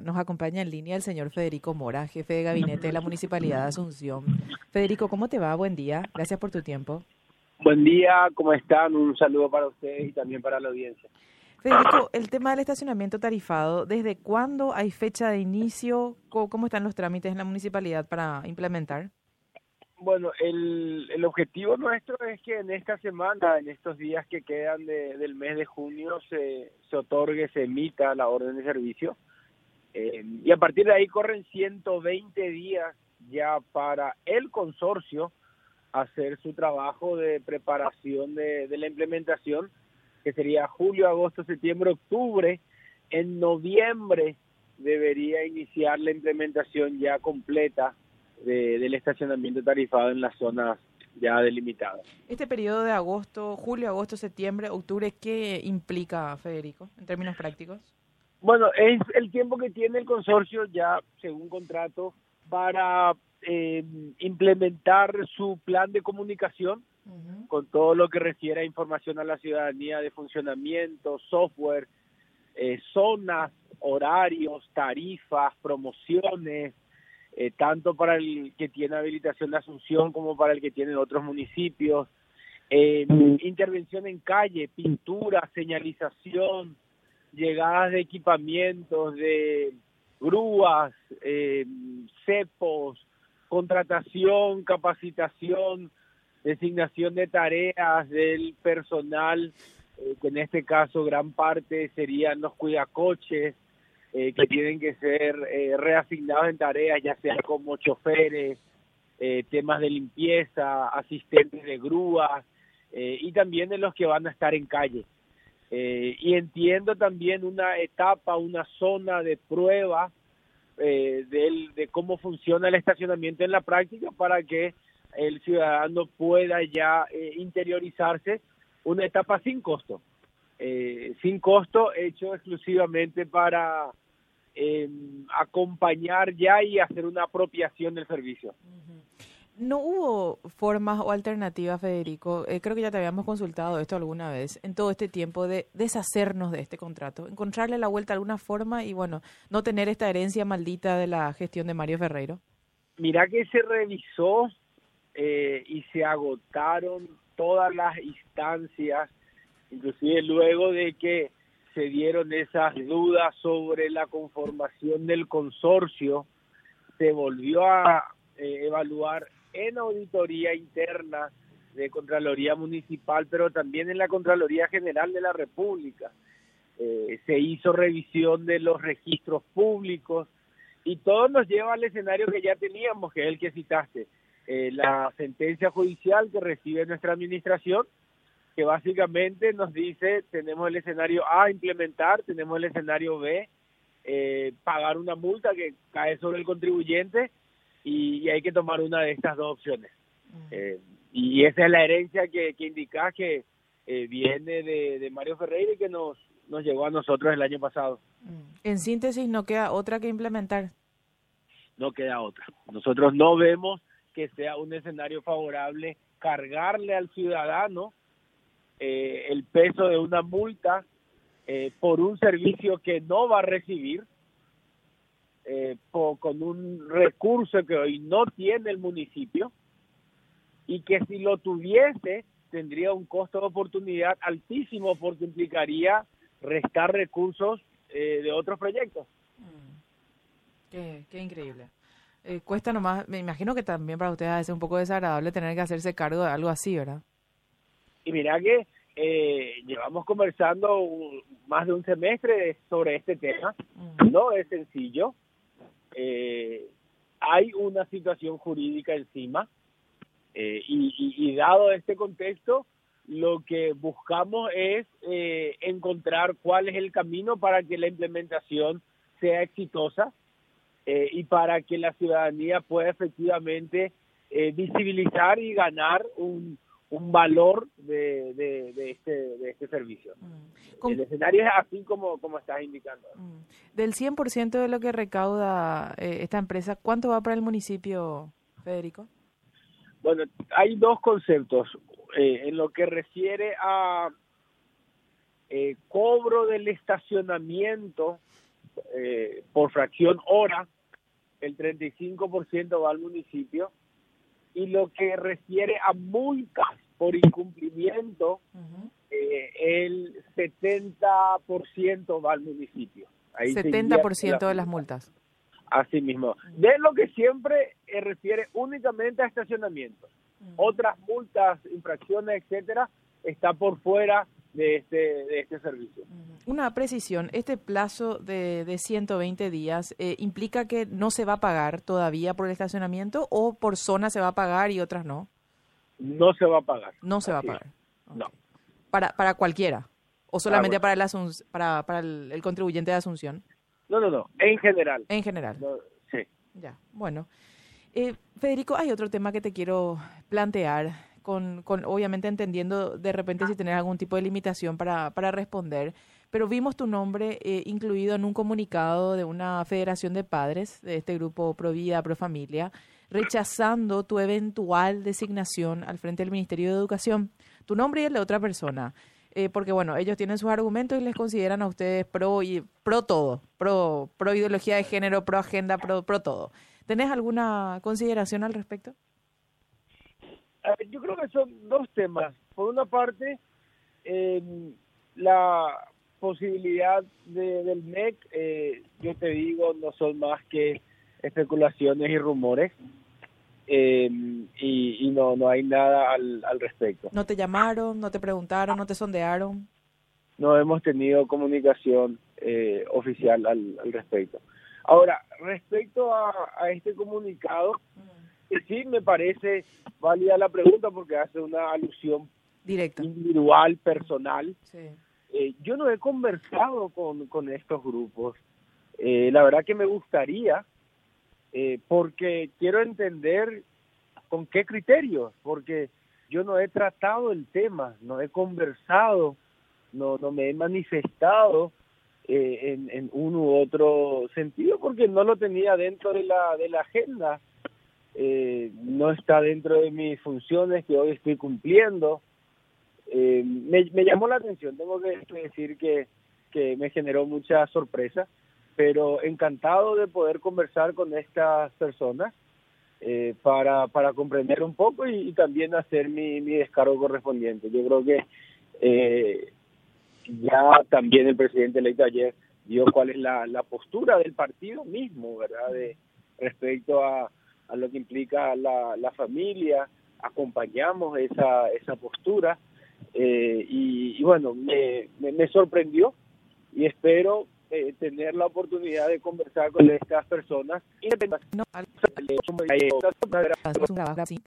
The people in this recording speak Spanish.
Nos acompaña en línea el señor Federico Mora, jefe de gabinete de la Municipalidad de Asunción. Federico, ¿cómo te va? Buen día. Gracias por tu tiempo. Buen día, ¿cómo están? Un saludo para ustedes y también para la audiencia. Federico, el tema del estacionamiento tarifado, ¿desde cuándo hay fecha de inicio? ¿Cómo están los trámites en la municipalidad para implementar? Bueno, el, el objetivo nuestro es que en esta semana, en estos días que quedan del mes de junio, se, se otorgue, se emita la orden de servicio. Eh, y a partir de ahí corren 120 días ya para el consorcio hacer su trabajo de preparación de, la implementación, que sería julio, agosto, septiembre, octubre. En noviembre debería iniciar la implementación ya completa de, del estacionamiento tarifado en las zonas ya delimitadas. Este periodo de agosto, julio, agosto, septiembre, octubre, ¿qué implica, Federico, en términos prácticos? Bueno, es el tiempo que tiene el consorcio ya, según contrato, para eh, implementar su plan de comunicación con todo lo que refiere a información a la ciudadanía de funcionamiento, software, eh, zonas, horarios, tarifas, promociones, eh, tanto para el que tiene habilitación de Asunción como para el que tiene otros municipios, eh, intervención en calle, pintura, señalización, llegadas de equipamientos, de grúas, eh, cepos, contratación, capacitación, designación de tareas del personal, eh, que en este caso gran parte serían los cuidacoches, eh, que tienen que ser eh, reasignados en tareas, ya sea como choferes, eh, temas de limpieza, asistentes de grúas eh, y también de los que van a estar en calle. Eh, y entiendo también una etapa, una zona de prueba eh, del, de cómo funciona el estacionamiento en la práctica para que el ciudadano pueda ya eh, interiorizarse una etapa sin costo, eh, sin costo hecho exclusivamente para eh, acompañar ya y hacer una apropiación del servicio. ¿No hubo formas o alternativas, Federico? Eh, creo que ya te habíamos consultado esto alguna vez, en todo este tiempo de deshacernos de este contrato, encontrarle la vuelta a alguna forma y, bueno, no tener esta herencia maldita de la gestión de Mario Ferreiro. Mira que se revisó eh, y se agotaron todas las instancias, inclusive luego de que se dieron esas dudas sobre la conformación del consorcio, se volvió a eh, evaluar en auditoría interna de Contraloría Municipal, pero también en la Contraloría General de la República. Eh, se hizo revisión de los registros públicos y todo nos lleva al escenario que ya teníamos, que es el que citaste, eh, la sentencia judicial que recibe nuestra administración, que básicamente nos dice, tenemos el escenario A, implementar, tenemos el escenario B, eh, pagar una multa que cae sobre el contribuyente y, hay que tomar una de estas dos opciones. Eh, y esa es la herencia que, que indica que eh, viene de, de Mario Ferreira y que nos, nos llegó a nosotros el año pasado. En síntesis, no queda otra que implementar. No queda otra. Nosotros no vemos que sea un escenario favorable cargarle al ciudadano eh, el peso de una multa eh, por un servicio que no va a recibir, eh, con un recurso que hoy no tiene el municipio y que si lo tuviese tendría un costo de oportunidad altísimo porque implicaría restar recursos eh, de otros proyectos. Qué, qué increíble. Eh, cuesta nomás, me imagino que también para ustedes es un poco desagradable tener que hacerse cargo de algo así, ¿verdad? Y mira que eh, llevamos conversando un- más de un semestre sobre este tema. Mm. No es sencillo. Eh, hay una situación jurídica encima eh, y, y- y dado este contexto, lo que buscamos es eh, encontrar cuál es el camino para que la implementación sea exitosa eh, y para que la ciudadanía pueda efectivamente eh, visibilizar y ganar un, un valor de, de, de este, de este servicio. Mm. El escenario es así como, como estás indicando. mm. Del 100% de lo que recauda eh, esta empresa, ¿cuánto va para el municipio, Federico? Bueno, hay dos conceptos. Eh, en lo que refiere a eh, cobro del estacionamiento eh, por fracción hora, el 35% va al municipio y lo que refiere a multas por incumplimiento, eh, el 70% va al municipio. Ahí 70% de las multas. Así mismo. De lo que siempre eh, refiere únicamente a estacionamiento. Otras multas, infracciones, etcétera, está por fuera de este, de este servicio. Una precisión, este plazo de, de 120 días eh, implica que no se va a pagar todavía por el estacionamiento o por zona se va a pagar y otras no. No se va a pagar. No se va a pagar. No. Para, para cualquiera o solamente para, el para, para el, contribuyente de Asunción. No, no, no, en general. En general. sí. Ya, bueno. Eh, Federico, hay otro tema que te quiero plantear con, con, obviamente entendiendo de repente si tenés algún tipo de limitación para, para responder, pero vimos tu nombre eh, incluido en un comunicado de una federación de padres de este grupo Pro Vida, Pro Familia, rechazando tu eventual designación al frente del Ministerio de Educación, tu nombre y el de otra persona. Eh, porque bueno, ellos tienen sus argumentos y les consideran a ustedes pro y pro todo, pro, pro ideología de género, pro agenda, pro, pro todo. ¿Tenés alguna consideración al respecto? Yo creo que son dos temas. Por una parte, la posibilidad del MEC, eh, yo te digo, no son más que especulaciones y rumores. y, no no hay nada al, al respecto. ¿No te llamaron, no te preguntaron, no te sondearon? No hemos tenido comunicación eh, oficial al, al respecto. Ahora, respecto a, a este comunicado, sí me parece válida la pregunta porque hace una alusión directa individual, personal. Eh, yo no he conversado con, con estos grupos. Eh, la verdad que me gustaría, eh, porque quiero entender con qué criterios, porque yo no he tratado el tema, no he conversado, no, no me he manifestado en, en un u otro sentido, porque no lo tenía dentro de la, de la agenda eh, no está dentro de mis funciones que hoy estoy cumpliendo. Eh, me, llamó la atención, tengo que decir que, que me generó mucha sorpresa, pero encantado de poder conversar con estas personas eh, para, para comprender un poco y, también hacer mi, mi descargo correspondiente. Yo creo que eh, ya también el presidente electo ayer dio cuál es la, la postura del partido mismo, ¿verdad? De, respecto a, a lo que implica la, la familia, acompañamos esa, esa postura eh, y, bueno, me, me, sorprendió y espero eh, tener la oportunidad de conversar con estas personas.